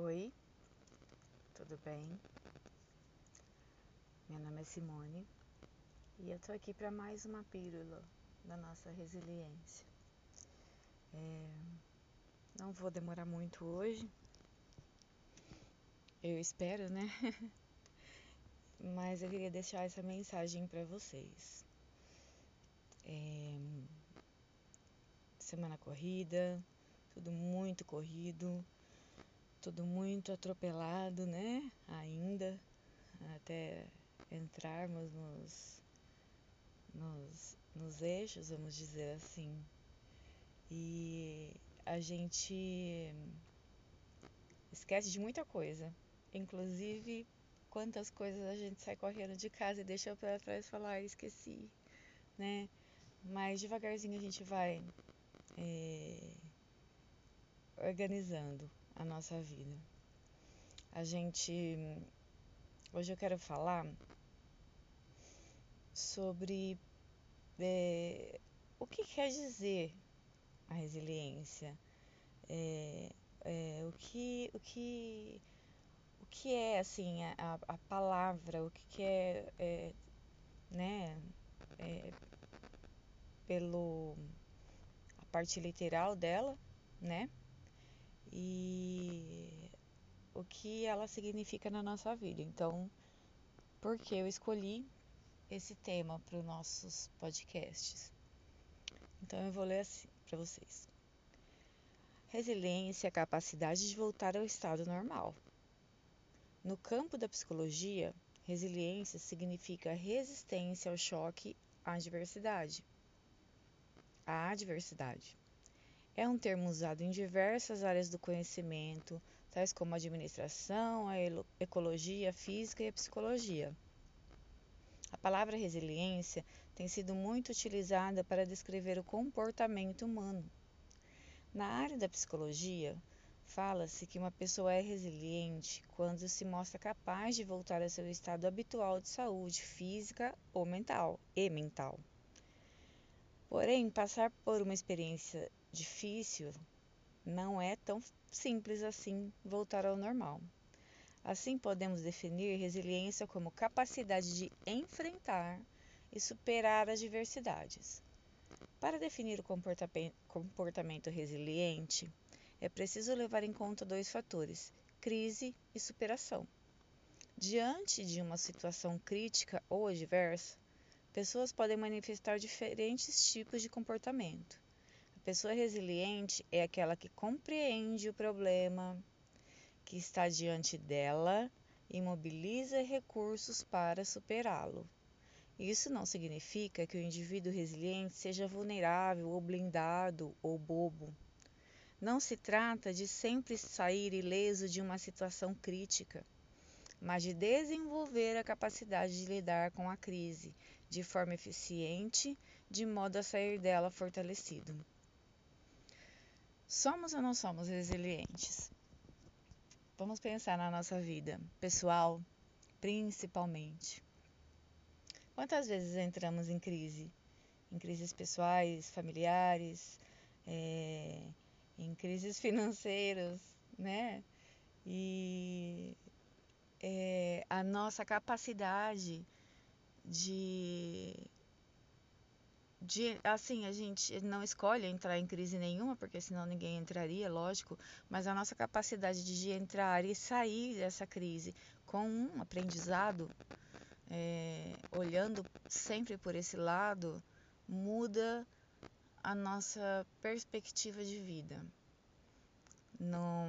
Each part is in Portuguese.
Oi, tudo bem? Meu nome é Simone e eu tô aqui para mais uma pílula da nossa resiliência. É, não vou demorar muito hoje, eu espero, né? Mas eu queria deixar essa mensagem para vocês. É, semana corrida, tudo muito corrido tudo muito atropelado, né? Ainda, até entrarmos nos, nos, nos eixos, vamos dizer assim. E a gente esquece de muita coisa, inclusive quantas coisas a gente sai correndo de casa e deixa para trás falar, ah, esqueci, né? Mas devagarzinho a gente vai é, organizando a nossa vida. A gente. Hoje eu quero falar sobre é, o que quer dizer a resiliência. É, é, o que o que o que é assim a, a palavra o que, que é, é né é, pelo a parte literal dela né e o que ela significa na nossa vida. Então, por que eu escolhi esse tema para os nossos podcasts? Então, eu vou ler assim para vocês. Resiliência é a capacidade de voltar ao estado normal. No campo da psicologia, resiliência significa resistência ao choque à adversidade. A adversidade. É um termo usado em diversas áreas do conhecimento, tais como a administração, a ecologia, a física e a psicologia. A palavra resiliência tem sido muito utilizada para descrever o comportamento humano. Na área da psicologia, fala-se que uma pessoa é resiliente quando se mostra capaz de voltar ao seu estado habitual de saúde física ou mental e mental. Porém, passar por uma experiência difícil, não é tão simples assim voltar ao normal. Assim, podemos definir resiliência como capacidade de enfrentar e superar as diversidades. Para definir o comportamento resiliente, é preciso levar em conta dois fatores: crise e superação. Diante de uma situação crítica ou adversa, pessoas podem manifestar diferentes tipos de comportamento pessoa resiliente é aquela que compreende o problema que está diante dela e mobiliza recursos para superá-lo. Isso não significa que o indivíduo resiliente seja vulnerável ou blindado ou bobo. Não se trata de sempre sair ileso de uma situação crítica, mas de desenvolver a capacidade de lidar com a crise de forma eficiente, de modo a sair dela fortalecido. Somos ou não somos resilientes? Vamos pensar na nossa vida pessoal, principalmente. Quantas vezes entramos em crise? Em crises pessoais, familiares, é, em crises financeiras, né? E é, a nossa capacidade de de assim, a gente não escolhe entrar em crise nenhuma, porque senão ninguém entraria, lógico, mas a nossa capacidade de entrar e sair dessa crise com um aprendizado, é, olhando sempre por esse lado, muda a nossa perspectiva de vida. Não,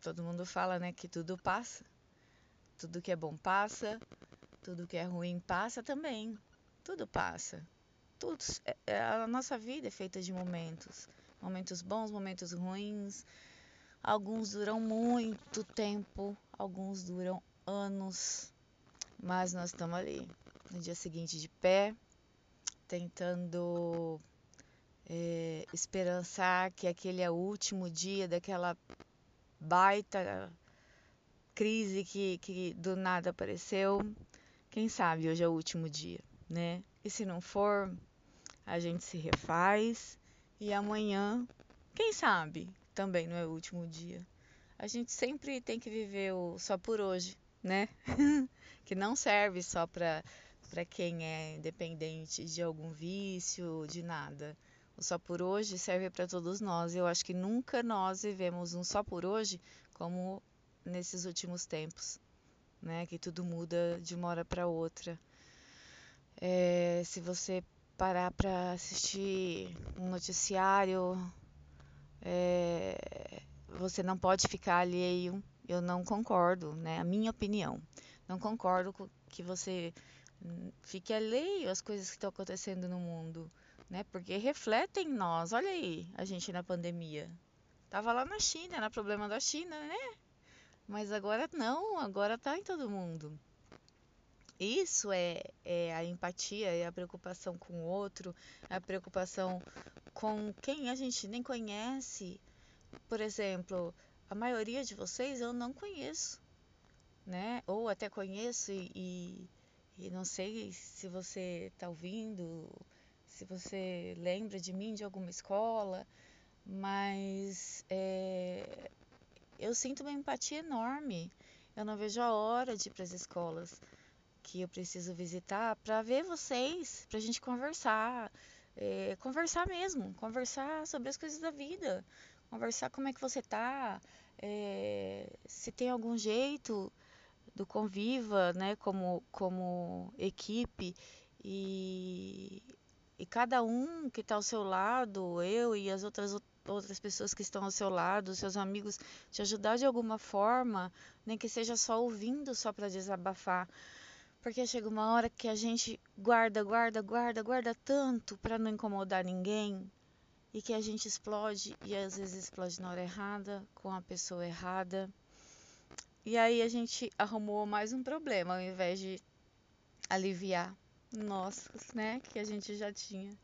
todo mundo fala, né, que tudo passa, tudo que é bom passa, tudo que é ruim passa também, tudo passa tudo, é, é, a nossa vida é feita de momentos, momentos bons, momentos ruins. Alguns duram muito tempo, alguns duram anos, mas nós estamos ali no dia seguinte de pé, tentando é, esperançar que aquele é o último dia daquela baita crise que, que do nada apareceu. Quem sabe hoje é o último dia, né? E se não for, a gente se refaz e amanhã, quem sabe, também não é o último dia. a gente sempre tem que viver o só por hoje, né? que não serve só para para quem é independente de algum vício, de nada. O só por hoje serve para todos nós. Eu acho que nunca nós vivemos um só por hoje como nesses últimos tempos, né? Que tudo muda de uma hora para outra. É, se você parar para assistir um noticiário, é, você não pode ficar alheio. Eu não concordo, né? A minha opinião. Não concordo com que você hum, fique alheio às coisas que estão acontecendo no mundo, né? Porque refletem em nós. Olha aí, a gente na pandemia. Tava lá na China, era problema da China, né? Mas agora não, agora tá em todo mundo. Isso é, é a empatia, é a preocupação com o outro, a preocupação com quem a gente nem conhece. Por exemplo, a maioria de vocês eu não conheço, né? Ou até conheço e, e, e não sei se você está ouvindo, se você lembra de mim de alguma escola, mas é, eu sinto uma empatia enorme. Eu não vejo a hora de ir para as escolas que eu preciso visitar para ver vocês, para a gente conversar, é, conversar mesmo, conversar sobre as coisas da vida, conversar como é que você tá, é, se tem algum jeito do Conviva, né, como, como equipe e, e cada um que está ao seu lado, eu e as outras outras pessoas que estão ao seu lado, seus amigos, te ajudar de alguma forma, nem que seja só ouvindo, só para desabafar. Porque chega uma hora que a gente guarda, guarda, guarda, guarda tanto para não incomodar ninguém e que a gente explode e às vezes explode na hora errada, com a pessoa errada. E aí a gente arrumou mais um problema ao invés de aliviar nossos, né, que a gente já tinha.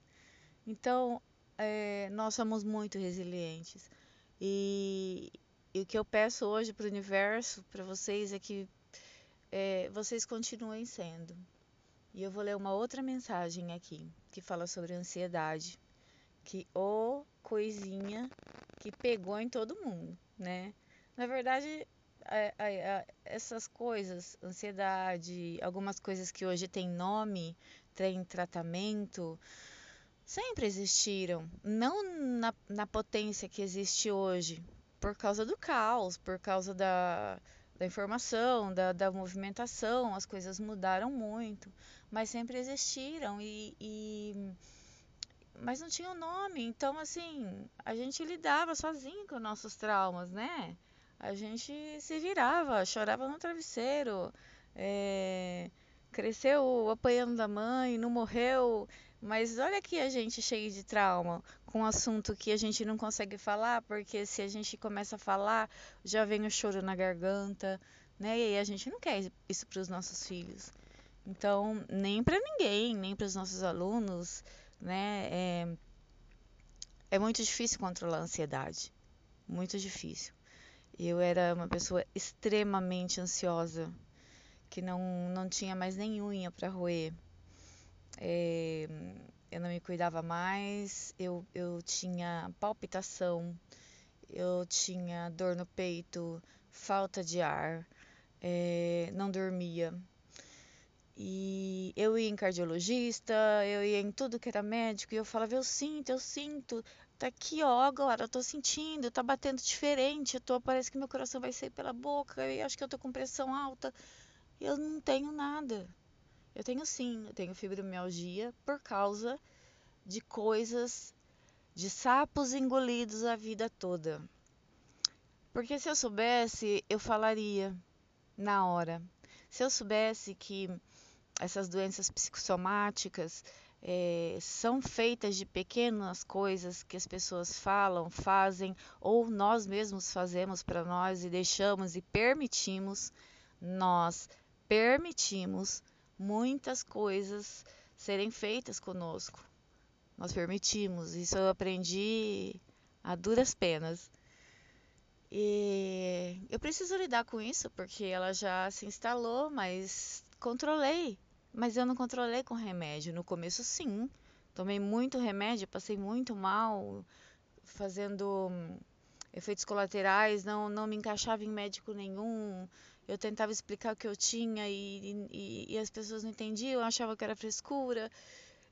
Então, é, nós somos muito resilientes. E, e, o que eu peço hoje para o universo, para vocês, é que é, vocês continuem sendo. E eu vou ler uma outra mensagem aqui, que fala sobre ansiedade. Que o coisinha que pegou em todo mundo, né? Na verdade, essas coisas, ansiedade, algumas coisas que hoje têm nome, têm tratamento, sempre existiram, não na, na potência que existe hoje, por causa do caos, por causa da, da informação, da, da movimentação, as coisas mudaram muito, mas sempre existiram e, e mas não tinha um nome, então assim, a gente lidava sozinho com nossos traumas, né? A gente se virava, chorava no travesseiro, é, cresceu apanhando da mãe, não morreu, mas olha aqui a gente cheio de trauma, com um assunto que a gente não consegue falar, porque se a gente começa a falar, já vem o choro na garganta, né? E a gente não quer isso para os nossos filhos. Então, nem para ninguém, nem para os nossos alunos, né? É, é muito difícil controlar a ansiedade. Muito difícil. Eu era uma pessoa extremamente ansiosa, que não, não tinha mais nem unha para roer é, eu não me cuidava mais, eu, eu tinha palpitação, eu tinha dor no peito, falta de ar, é, não dormia. E eu ia em cardiologista, eu ia em tudo que era médico, e eu falava, eu sinto, eu sinto, tá aqui, ó, agora eu tô sentindo, tá batendo diferente, eu tô, parece que meu coração vai sair pela boca, eu acho que eu tô com pressão alta. Eu não tenho nada. Eu tenho sim, eu tenho fibromialgia por causa de coisas, de sapos engolidos a vida toda. Porque se eu soubesse, eu falaria na hora. Se eu soubesse que essas doenças psicossomáticas é, são feitas de pequenas coisas que as pessoas falam, fazem ou nós mesmos fazemos para nós e deixamos e permitimos, nós permitimos muitas coisas serem feitas conosco. Nós permitimos, isso eu aprendi a duras penas. E eu preciso lidar com isso porque ela já se instalou, mas controlei. Mas eu não controlei com remédio. No começo, sim. Tomei muito remédio, passei muito mal, fazendo efeitos colaterais, não, não me encaixava em médico nenhum. Eu tentava explicar o que eu tinha e, e, e as pessoas não entendiam, achavam que era frescura.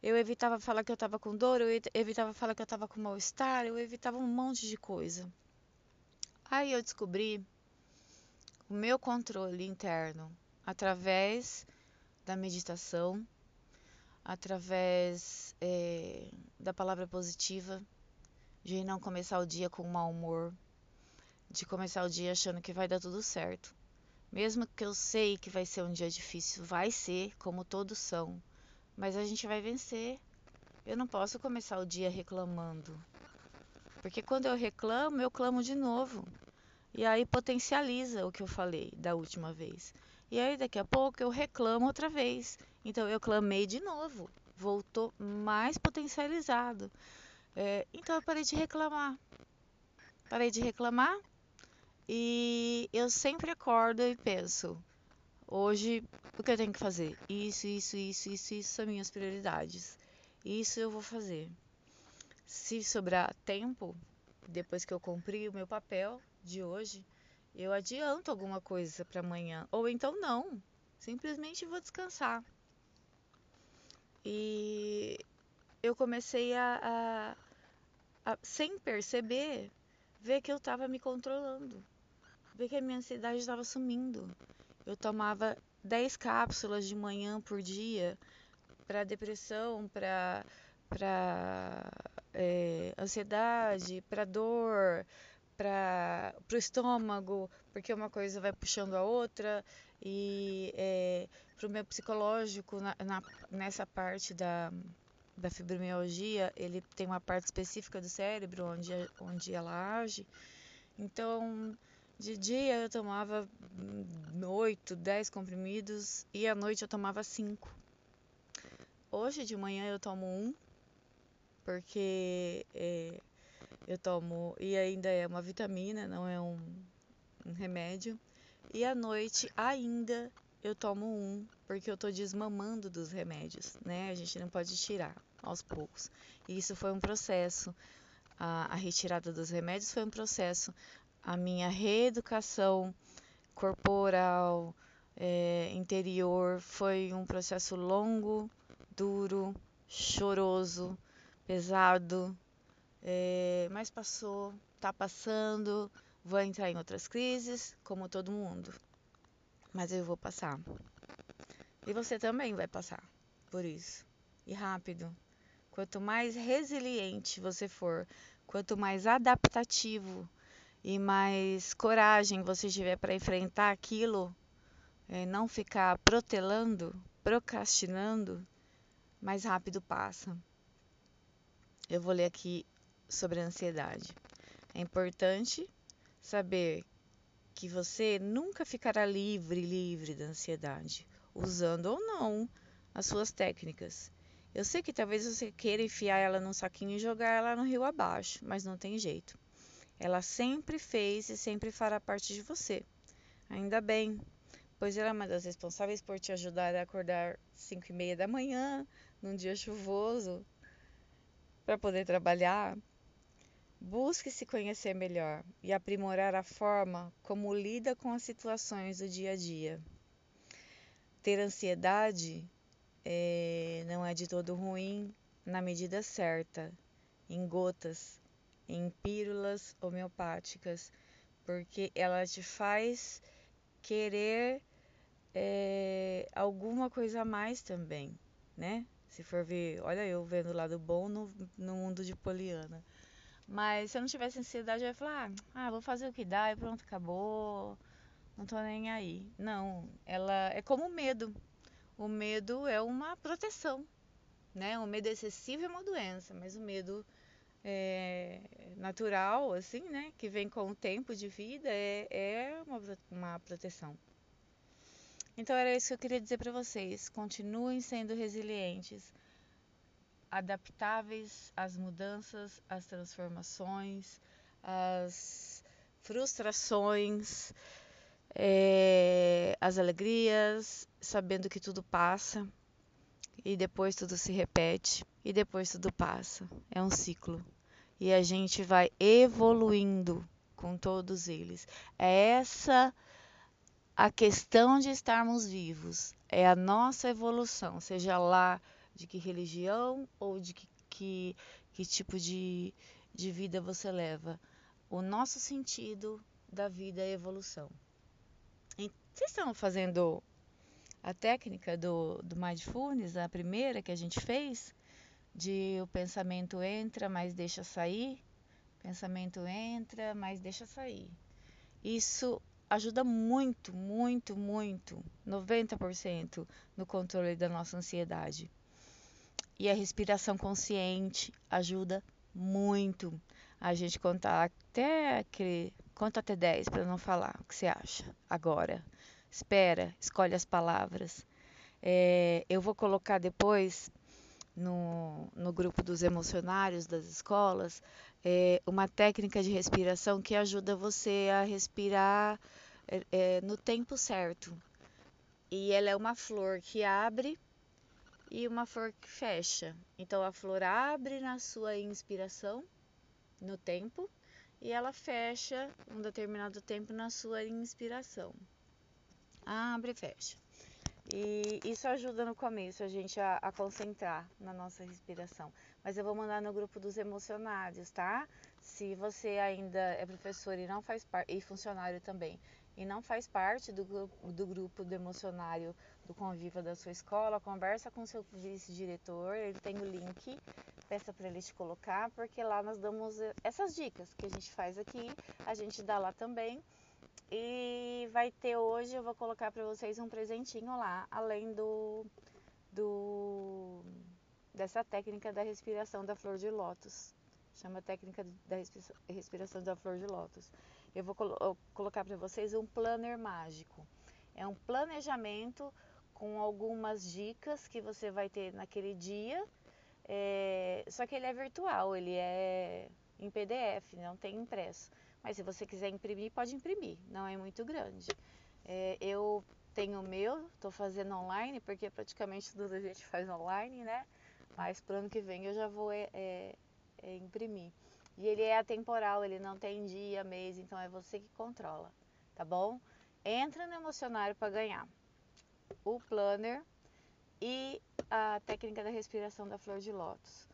Eu evitava falar que eu estava com dor, eu evitava falar que eu estava com mal-estar, eu evitava um monte de coisa. Aí eu descobri o meu controle interno através da meditação, através é, da palavra positiva, de não começar o dia com mau humor, de começar o dia achando que vai dar tudo certo. Mesmo que eu sei que vai ser um dia difícil, vai ser, como todos são, mas a gente vai vencer. Eu não posso começar o dia reclamando, porque quando eu reclamo, eu clamo de novo. E aí potencializa o que eu falei da última vez. E aí daqui a pouco eu reclamo outra vez. Então eu clamei de novo, voltou mais potencializado. É, então eu parei de reclamar. Parei de reclamar e eu sempre acordo e penso: hoje o que eu tenho que fazer? Isso, isso, isso, isso, isso são minhas prioridades. Isso eu vou fazer. Se sobrar tempo, depois que eu cumprir o meu papel de hoje, eu adianto alguma coisa para amanhã. Ou então não, simplesmente vou descansar. E eu comecei a, a, a sem perceber, ver que eu estava me controlando, ver que a minha ansiedade estava sumindo. Eu tomava 10 cápsulas de manhã por dia para depressão, para para é, ansiedade, para dor, para o estômago, porque uma coisa vai puxando a outra, e é, para o meu psicológico, na, na, nessa parte da, da fibromialgia, ele tem uma parte específica do cérebro onde, onde ela age. Então, de dia eu tomava 8, 10 comprimidos e à noite eu tomava 5. Hoje de manhã eu tomo um, porque é, eu tomo, e ainda é uma vitamina, não é um, um remédio. E à noite ainda eu tomo um, porque eu tô desmamando dos remédios, né? A gente não pode tirar aos poucos. E isso foi um processo. A, a retirada dos remédios foi um processo. A minha reeducação corporal, é, interior, foi um processo longo, duro, choroso, pesado, é, mas passou, tá passando, vou entrar em outras crises, como todo mundo. Mas eu vou passar. E você também vai passar por isso. E rápido. Quanto mais resiliente você for, quanto mais adaptativo e mais coragem você tiver para enfrentar aquilo, é, não ficar protelando, procrastinando, mais rápido passa. Eu vou ler aqui sobre a ansiedade. É importante saber que você nunca ficará livre, livre da ansiedade, usando ou não as suas técnicas. Eu sei que talvez você queira enfiar ela num saquinho e jogar ela no rio abaixo, mas não tem jeito. Ela sempre fez e sempre fará parte de você. Ainda bem, pois ela é uma das responsáveis por te ajudar a acordar 5 e meia da manhã, num dia chuvoso, para poder trabalhar, Busque se conhecer melhor e aprimorar a forma como lida com as situações do dia a dia. Ter ansiedade é, não é de todo ruim na medida certa, em gotas, em pílulas homeopáticas, porque ela te faz querer é, alguma coisa a mais também, né? Se for ver, olha eu vendo o lado bom no, no mundo de Poliana. Mas se eu não tivesse ansiedade, eu ia falar: ah, vou fazer o que dá e pronto, acabou. Não tô nem aí. Não, ela é como o medo. O medo é uma proteção, né? O medo excessivo é uma doença, mas o medo é, natural, assim, né? Que vem com o tempo de vida, é, é uma, uma proteção. Então era isso que eu queria dizer para vocês. Continuem sendo resilientes adaptáveis às mudanças, às transformações, às frustrações, é, às alegrias, sabendo que tudo passa e depois tudo se repete e depois tudo passa. É um ciclo. E a gente vai evoluindo com todos eles. É essa a questão de estarmos vivos, é a nossa evolução, seja lá de que religião ou de que, que, que tipo de, de vida você leva. O nosso sentido da vida é evolução. Vocês estão fazendo a técnica do, do mindfulness, a primeira que a gente fez, de o pensamento entra, mas deixa sair, pensamento entra, mas deixa sair. Isso ajuda muito, muito, muito, 90% no controle da nossa ansiedade. E a respiração consciente ajuda muito a gente contar até conta até 10 para não falar o que você acha agora espera, escolhe as palavras. É, eu vou colocar depois no, no grupo dos emocionários das escolas é, uma técnica de respiração que ajuda você a respirar é, é, no tempo certo. E ela é uma flor que abre e uma flor que fecha. Então a flor abre na sua inspiração, no tempo, e ela fecha um determinado tempo na sua inspiração abre e fecha. E isso ajuda no começo a gente a, a, concentrar na nossa respiração. Mas eu vou mandar no grupo dos emocionários, tá? Se você ainda é professor e não faz parte, e funcionário também, e não faz parte do, do grupo do emocionário do Conviva da sua escola, conversa com seu vice-diretor, ele tem o link, peça para ele te colocar, porque lá nós damos essas dicas que a gente faz aqui, a gente dá lá também e vai ter hoje, eu vou colocar para vocês um presentinho lá, além do, do dessa técnica da respiração da flor de lótus. Chama técnica da respiração da flor de lótus. Eu vou colo colocar para vocês um planner mágico. É um planejamento com algumas dicas que você vai ter naquele dia. É, só que ele é virtual, ele é em PDF, não tem impresso. Mas se você quiser imprimir, pode imprimir, não é muito grande. É, eu tenho o meu, estou fazendo online, porque praticamente tudo a gente faz online, né? Mas para o ano que vem eu já vou é, é, é, imprimir. E ele é atemporal, ele não tem dia, mês, então é você que controla, tá bom? Entra no emocionário para ganhar o planner e a técnica da respiração da flor de lótus.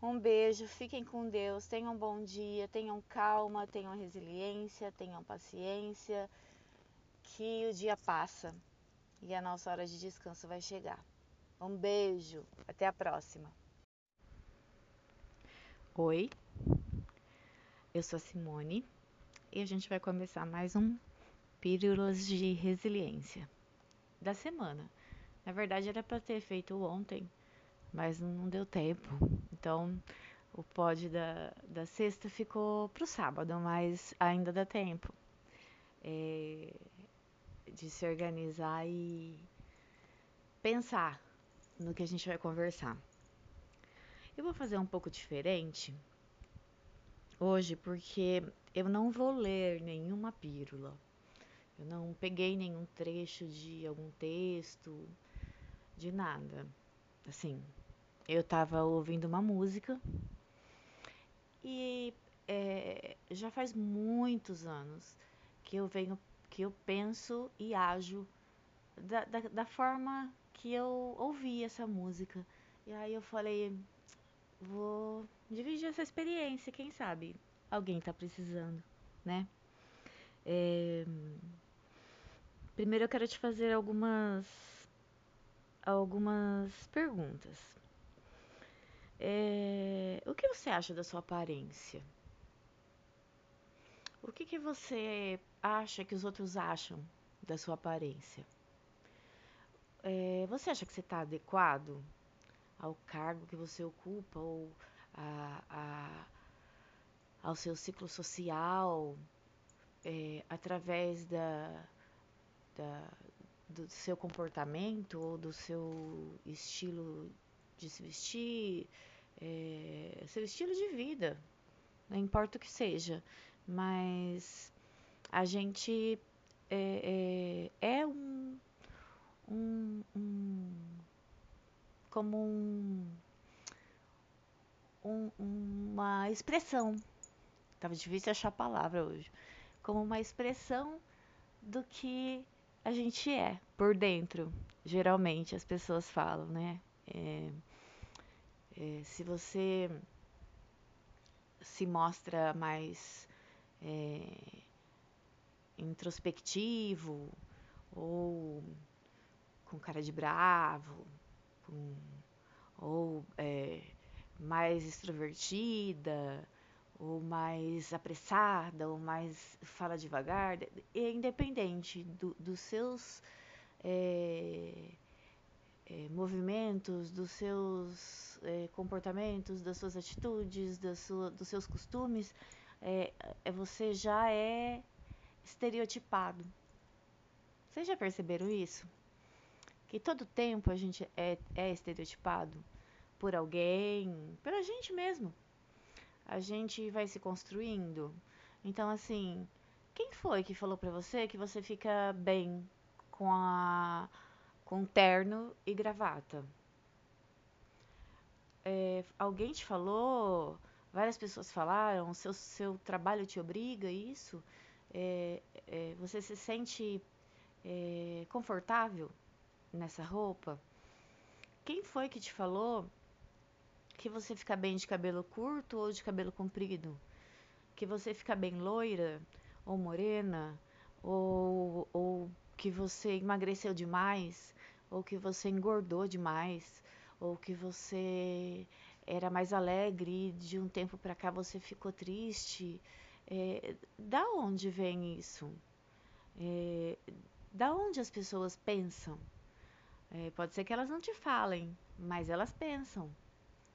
Um beijo, fiquem com Deus, tenham um bom dia, tenham calma, tenham resiliência, tenham paciência, que o dia passa e a nossa hora de descanso vai chegar. Um beijo, até a próxima. Oi, eu sou a Simone e a gente vai começar mais um Pílulas de Resiliência da semana. Na verdade, era para ter feito ontem, mas não deu tempo. Então, o pod da, da sexta ficou para o sábado, mas ainda dá tempo é, de se organizar e pensar no que a gente vai conversar. Eu vou fazer um pouco diferente hoje porque eu não vou ler nenhuma pílula. Eu não peguei nenhum trecho de algum texto, de nada. Assim, eu estava ouvindo uma música e é, já faz muitos anos que eu venho, que eu penso e ajo da, da, da forma que eu ouvi essa música. E aí eu falei, vou dividir essa experiência, quem sabe alguém está precisando, né? É, primeiro eu quero te fazer algumas algumas perguntas. É, o que você acha da sua aparência? O que, que você acha que os outros acham da sua aparência? É, você acha que você está adequado ao cargo que você ocupa ou a, a, ao seu ciclo social é, através da, da, do seu comportamento ou do seu estilo de se vestir, é, seu estilo de vida, não importa o que seja, mas a gente é, é, é um, um, um, como um, um, uma expressão Tava difícil achar a palavra hoje. Como uma expressão do que a gente é por dentro. Geralmente as pessoas falam, né? É, é, se você se mostra mais é, introspectivo ou com cara de bravo, com, ou é, mais extrovertida, ou mais apressada, ou mais fala devagar, é independente do, dos seus é, é, movimentos, dos seus é, comportamentos, das suas atitudes, das sua, dos seus costumes, é, é, você já é estereotipado. Vocês já perceberam isso? Que todo tempo a gente é, é estereotipado por alguém, pela gente mesmo. A gente vai se construindo. Então, assim, quem foi que falou pra você que você fica bem com a com terno e gravata? É, alguém te falou? Várias pessoas falaram? Seu seu trabalho te obriga isso? É, é, você se sente é, confortável nessa roupa? Quem foi que te falou que você fica bem de cabelo curto ou de cabelo comprido? Que você fica bem loira ou morena? Ou, ou que você emagreceu demais? Ou que você engordou demais? Ou que você era mais alegre e de um tempo para cá você ficou triste? É, da onde vem isso? É, da onde as pessoas pensam? É, pode ser que elas não te falem, mas elas pensam.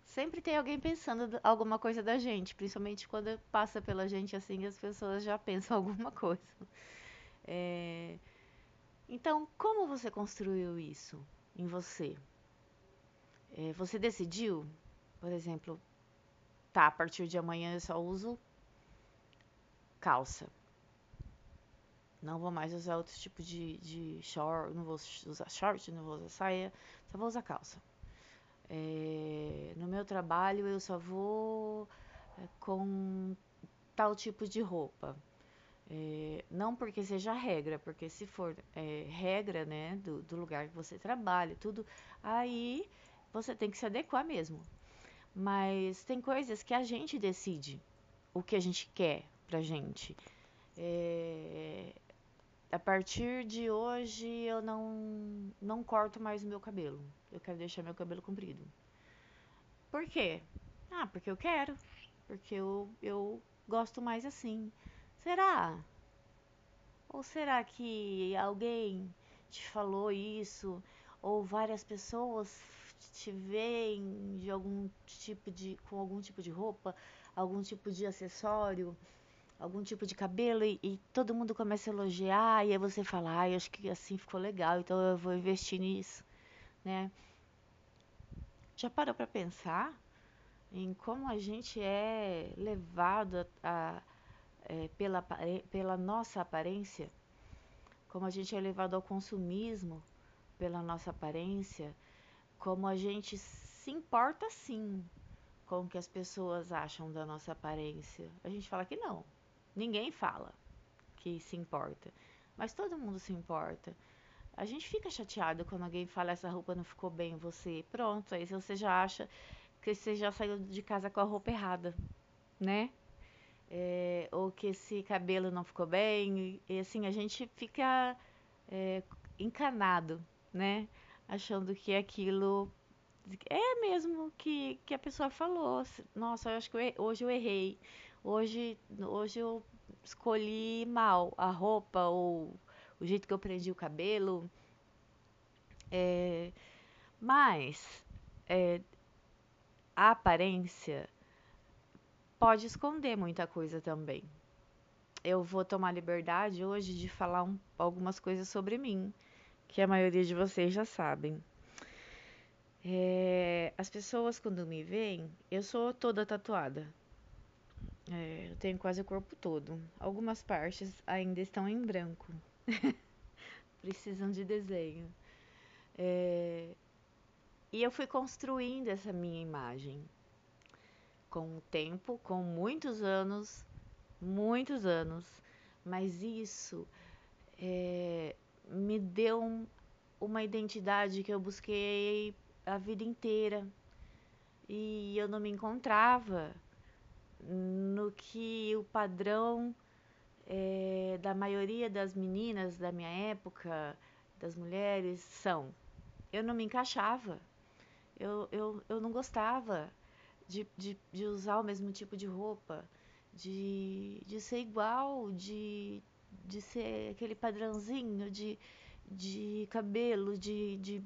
Sempre tem alguém pensando alguma coisa da gente, principalmente quando passa pela gente assim, as pessoas já pensam alguma coisa. É, então, como você construiu isso em você? É, você decidiu, por exemplo, tá, a partir de amanhã eu só uso calça. Não vou mais usar outro tipo de, de short, não vou usar short, não vou usar saia, só vou usar calça. É, no meu trabalho eu só vou é, com tal tipo de roupa. É, não porque seja regra, porque se for é, regra, né, do, do lugar que você trabalha, tudo, aí você tem que se adequar mesmo. Mas tem coisas que a gente decide o que a gente quer pra gente. É, a partir de hoje eu não, não corto mais o meu cabelo. Eu quero deixar meu cabelo comprido. Por quê? Ah, porque eu quero. Porque eu, eu gosto mais assim. Será? Ou será que alguém te falou isso? Ou várias pessoas te veem de algum tipo de com algum tipo de roupa, algum tipo de acessório, algum tipo de cabelo e, e todo mundo começa a elogiar e aí você fala, ai, ah, acho que assim ficou legal, então eu vou investir nisso, né? Já parou para pensar em como a gente é levado a, a é, pela, pela nossa aparência? Como a gente é levado ao consumismo pela nossa aparência? como a gente se importa sim com o que as pessoas acham da nossa aparência. A gente fala que não. Ninguém fala que se importa, mas todo mundo se importa. A gente fica chateado quando alguém fala essa roupa não ficou bem em você. Pronto, aí você já acha que você já saiu de casa com a roupa errada, né? É, ou que esse cabelo não ficou bem. E assim, a gente fica é, encanado, né? achando que aquilo é mesmo que, que a pessoa falou. Nossa, eu acho que eu, hoje eu errei. Hoje, hoje eu escolhi mal a roupa ou o jeito que eu prendi o cabelo. É, mas é, a aparência pode esconder muita coisa também. Eu vou tomar liberdade hoje de falar um, algumas coisas sobre mim que a maioria de vocês já sabem. É, as pessoas quando me veem, eu sou toda tatuada. É, eu tenho quase o corpo todo. Algumas partes ainda estão em branco. Precisam de desenho. É, e eu fui construindo essa minha imagem com o tempo, com muitos anos muitos anos, mas isso é, me deu um, uma identidade que eu busquei a vida inteira e eu não me encontrava no que o padrão é, da maioria das meninas da minha época, das mulheres, são. Eu não me encaixava. Eu, eu, eu não gostava de, de, de usar o mesmo tipo de roupa, de, de ser igual, de, de ser aquele padrãozinho de, de cabelo, de, de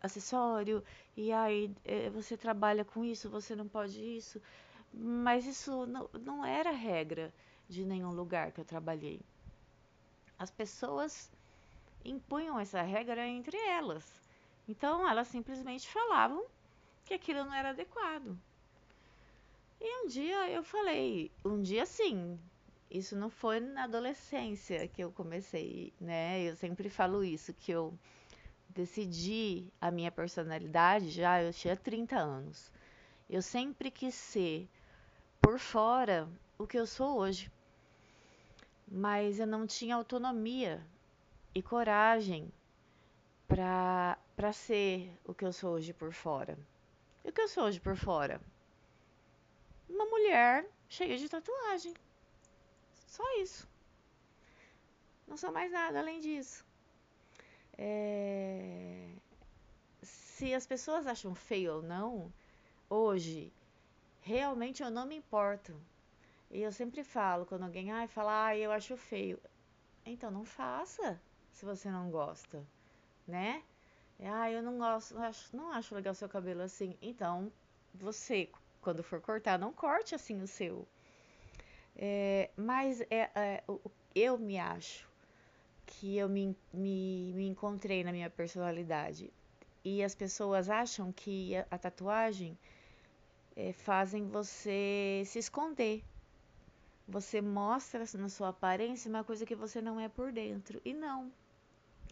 acessório, e aí é, você trabalha com isso, você não pode isso. Mas isso não, não era regra de nenhum lugar que eu trabalhei. As pessoas impunham essa regra entre elas. Então elas simplesmente falavam que aquilo não era adequado. E um dia eu falei, um dia sim, isso não foi na adolescência que eu comecei, né? Eu sempre falo isso, que eu decidi a minha personalidade já eu tinha 30 anos. Eu sempre quis ser por fora o que eu sou hoje. Mas eu não tinha autonomia e coragem para ser o que eu sou hoje por fora. E o que eu sou hoje por fora? Uma mulher cheia de tatuagem. Só isso. Não sou mais nada além disso. É... Se as pessoas acham feio ou não, hoje, realmente eu não me importo. E eu sempre falo, quando alguém ai, fala, ah, eu acho feio. Então não faça, se você não gosta, né? Ah, eu não gosto, acho, não acho legal seu cabelo assim. Então, você, quando for cortar, não corte assim o seu. É, mas é, é, eu me acho que eu me, me, me encontrei na minha personalidade. E as pessoas acham que a, a tatuagem é, fazem você se esconder. Você mostra na sua aparência uma coisa que você não é por dentro. E não.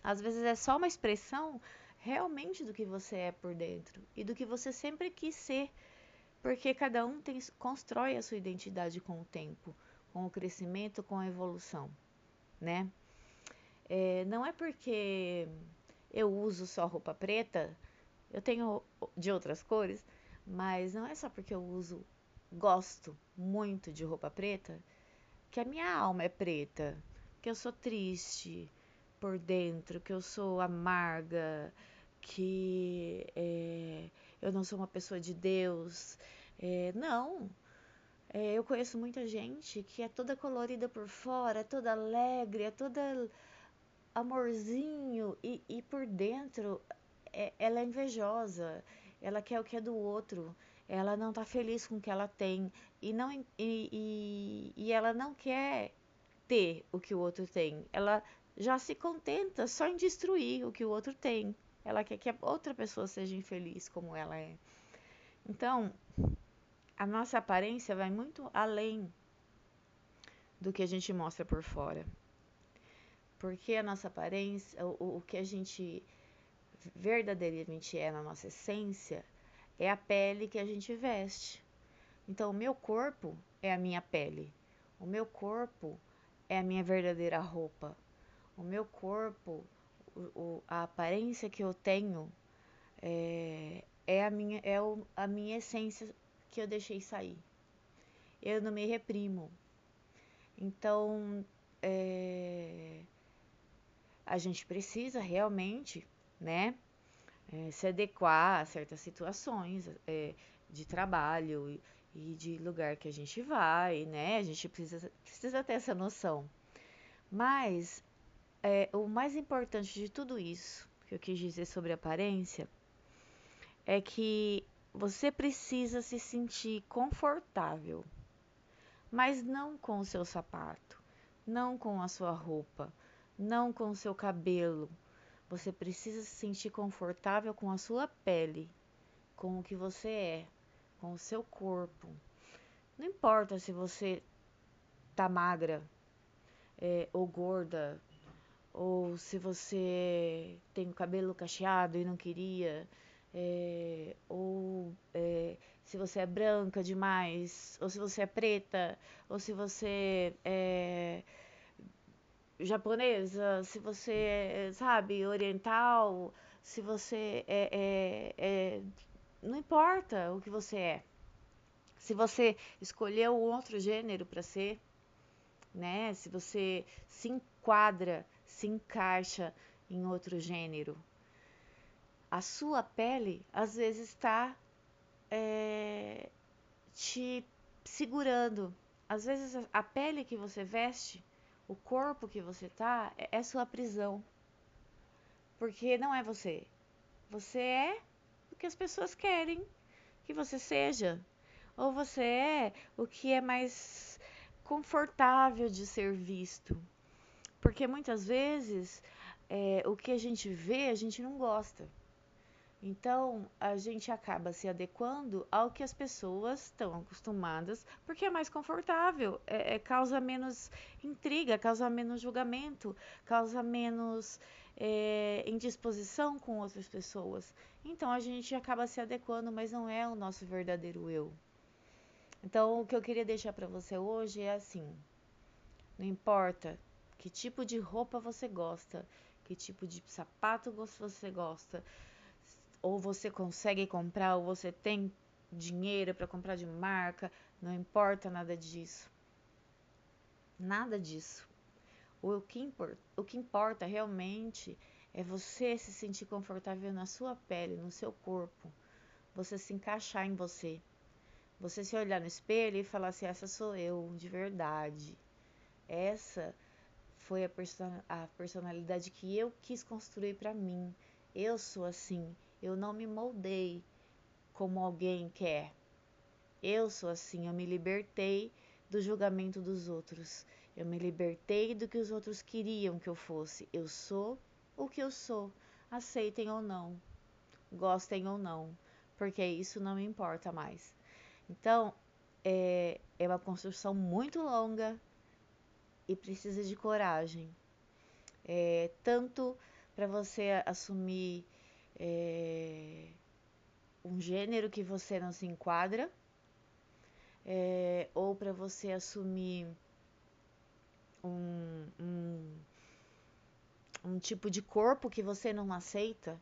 Às vezes é só uma expressão realmente do que você é por dentro e do que você sempre quis ser, porque cada um tem, constrói a sua identidade com o tempo, com o crescimento, com a evolução, né? É, não é porque eu uso só roupa preta, eu tenho de outras cores, mas não é só porque eu uso, gosto muito de roupa preta, que a minha alma é preta, que eu sou triste por dentro, que eu sou amarga, que é, eu não sou uma pessoa de Deus. É, não. É, eu conheço muita gente que é toda colorida por fora, é toda alegre, é toda amorzinho e, e por dentro é, ela é invejosa, ela quer o que é do outro, ela não está feliz com o que ela tem e, não, e, e, e ela não quer ter o que o outro tem, ela já se contenta só em destruir o que o outro tem. Ela quer que a outra pessoa seja infeliz como ela é. Então, a nossa aparência vai muito além do que a gente mostra por fora. Porque a nossa aparência, o, o que a gente verdadeiramente é na nossa essência, é a pele que a gente veste. Então, o meu corpo é a minha pele. O meu corpo é a minha verdadeira roupa. O meu corpo o, a aparência que eu tenho é, é, a, minha, é o, a minha essência que eu deixei sair. Eu não me reprimo. Então, é, a gente precisa realmente, né, é, se adequar a certas situações é, de trabalho e, e de lugar que a gente vai, né? A gente precisa, precisa ter essa noção. Mas é, o mais importante de tudo isso que eu quis dizer sobre aparência é que você precisa se sentir confortável, mas não com o seu sapato, não com a sua roupa, não com o seu cabelo. Você precisa se sentir confortável com a sua pele, com o que você é, com o seu corpo. Não importa se você tá magra é, ou gorda, ou se você tem o cabelo cacheado e não queria, é, ou é, se você é branca demais, ou se você é preta, ou se você é japonesa, se você é, sabe, oriental, se você é, é, é, Não importa o que você é. Se você escolheu outro gênero para ser, né? Se você se enquadra, se encaixa em outro gênero, a sua pele às vezes está é, te segurando. Às vezes a pele que você veste, o corpo que você tá, é, é sua prisão. Porque não é você. Você é o que as pessoas querem que você seja. Ou você é o que é mais confortável de ser visto. Porque muitas vezes é, o que a gente vê, a gente não gosta. Então, a gente acaba se adequando ao que as pessoas estão acostumadas, porque é mais confortável, é, é, causa menos intriga, causa menos julgamento, causa menos é, indisposição com outras pessoas. Então, a gente acaba se adequando, mas não é o nosso verdadeiro eu. Então, o que eu queria deixar para você hoje é assim: não importa que tipo de roupa você gosta, que tipo de sapato você gosta, ou você consegue comprar, ou você tem dinheiro para comprar de marca, não importa nada disso. Nada disso. O que, import, o que importa realmente é você se sentir confortável na sua pele, no seu corpo, você se encaixar em você. Você se olhar no espelho e falar assim: essa sou eu, de verdade. Essa foi a, person a personalidade que eu quis construir para mim. Eu sou assim. Eu não me moldei como alguém quer. Eu sou assim. Eu me libertei do julgamento dos outros. Eu me libertei do que os outros queriam que eu fosse. Eu sou o que eu sou. Aceitem ou não. Gostem ou não. Porque isso não me importa mais. Então, é, é uma construção muito longa e precisa de coragem. É, tanto para você assumir é, um gênero que você não se enquadra, é, ou para você assumir um, um, um tipo de corpo que você não aceita.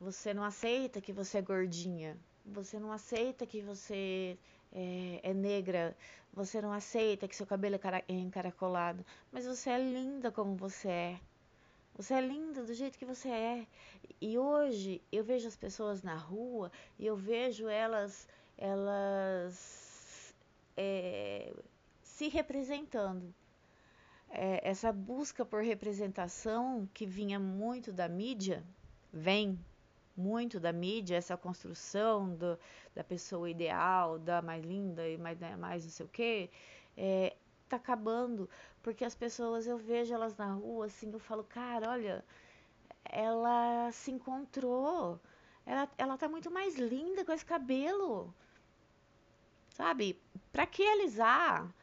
Você não aceita que você é gordinha, você não aceita que você é, é, negra, você não aceita que seu cabelo é, é encaracolado, mas você é linda como você é. Você é linda do jeito que você é. E hoje eu vejo as pessoas na rua e eu vejo elas, elas é, se representando. É, essa busca por representação que vinha muito da mídia, vem muito da mídia, essa construção do, da pessoa ideal, da mais linda e mais, né, mais não sei o que, é, tá acabando, porque as pessoas, eu vejo elas na rua, assim, eu falo, cara, olha, ela se encontrou, ela, ela tá muito mais linda com esse cabelo, sabe? Pra que alisar?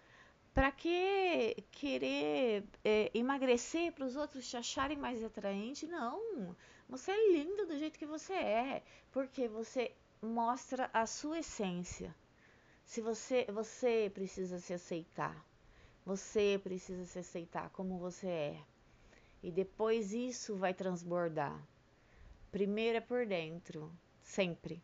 Pra que querer é, emagrecer para os outros te acharem mais atraente? Não. Você é linda do jeito que você é, porque você mostra a sua essência. Se você você precisa se aceitar. Você precisa se aceitar como você é. E depois isso vai transbordar. Primeiro é por dentro, sempre.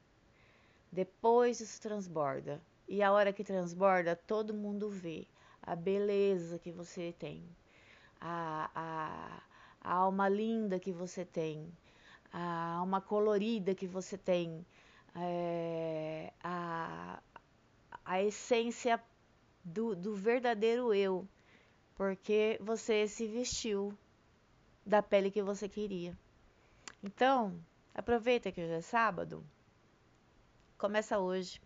Depois isso transborda. E a hora que transborda, todo mundo vê a beleza que você tem, a, a, a alma linda que você tem, a alma colorida que você tem, é, a, a essência do, do verdadeiro eu, porque você se vestiu da pele que você queria. Então, aproveita que hoje é sábado, começa hoje.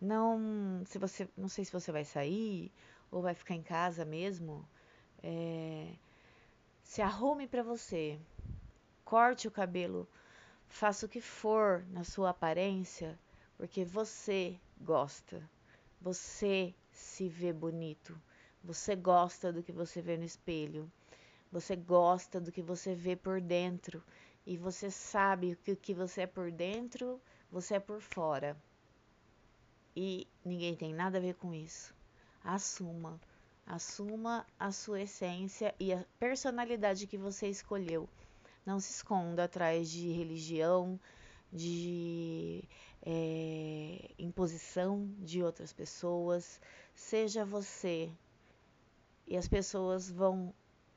Não, se você, não sei se você vai sair ou vai ficar em casa mesmo. É, se arrume para você, corte o cabelo, faça o que for na sua aparência, porque você gosta. Você se vê bonito. Você gosta do que você vê no espelho. Você gosta do que você vê por dentro. E você sabe que o que você é por dentro, você é por fora. e ninguém tem nada a ver com isso. Assuma. Assuma a sua essência e a personalidade que você escolheu. Não se esconda atrás de religião, de é, imposição de outras pessoas. Seja você. E as pessoas vão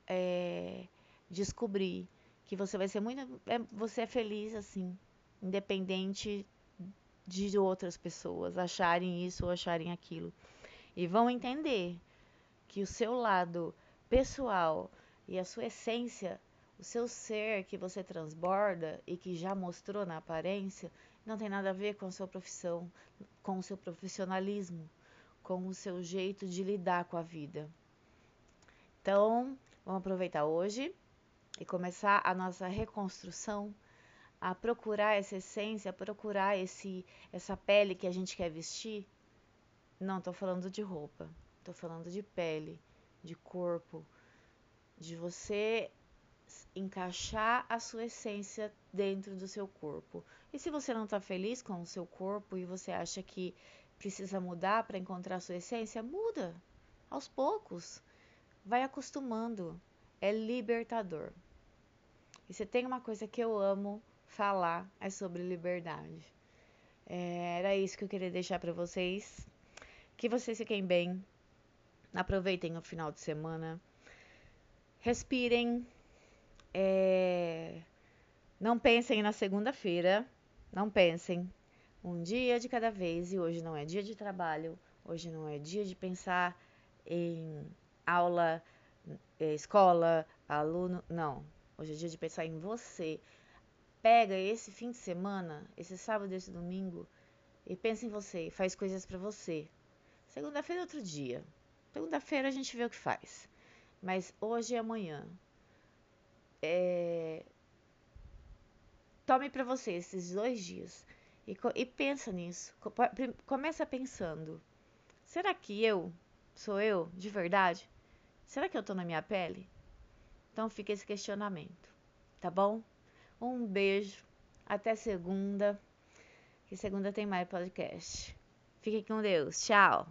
é, descobrir que você vai ser muito. É, você é feliz assim, independente de outras pessoas acharem isso ou acharem aquilo. E vão entender que o seu lado pessoal e a sua essência, o seu ser que você transborda e que já mostrou na aparência, não tem nada a ver com a sua profissão, com o seu profissionalismo, com o seu jeito de lidar com a vida. Então, vamos aproveitar hoje e começar a nossa reconstrução, a procurar essa essência, a procurar esse essa pele que a gente quer vestir. Não estou falando de roupa, estou falando de pele, de corpo, de você encaixar a sua essência dentro do seu corpo. E se você não está feliz com o seu corpo e você acha que precisa mudar para encontrar a sua essência, muda aos poucos. Vai acostumando. É libertador. E se tem uma coisa que eu amo falar é sobre liberdade. É, era isso que eu queria deixar para vocês. Que vocês fiquem bem. Aproveitem o final de semana. Respirem. É, não pensem na segunda-feira. Não pensem. Um dia de cada vez. E hoje não é dia de trabalho. Hoje não é dia de pensar em aula, é, escola, aluno. Não. Hoje é dia de pensar em você. Pega esse fim de semana, esse sábado esse domingo, e pensa em você, faz coisas para você. Segunda-feira é outro dia. Segunda-feira a gente vê o que faz. Mas hoje e amanhã. É... Tome para você esses dois dias e, e pensa nisso. Começa pensando: será que eu sou eu de verdade? Será que eu tô na minha pele? Então fica esse questionamento, tá bom? Um beijo, até segunda. Que segunda tem mais podcast. Fique com Deus. Tchau.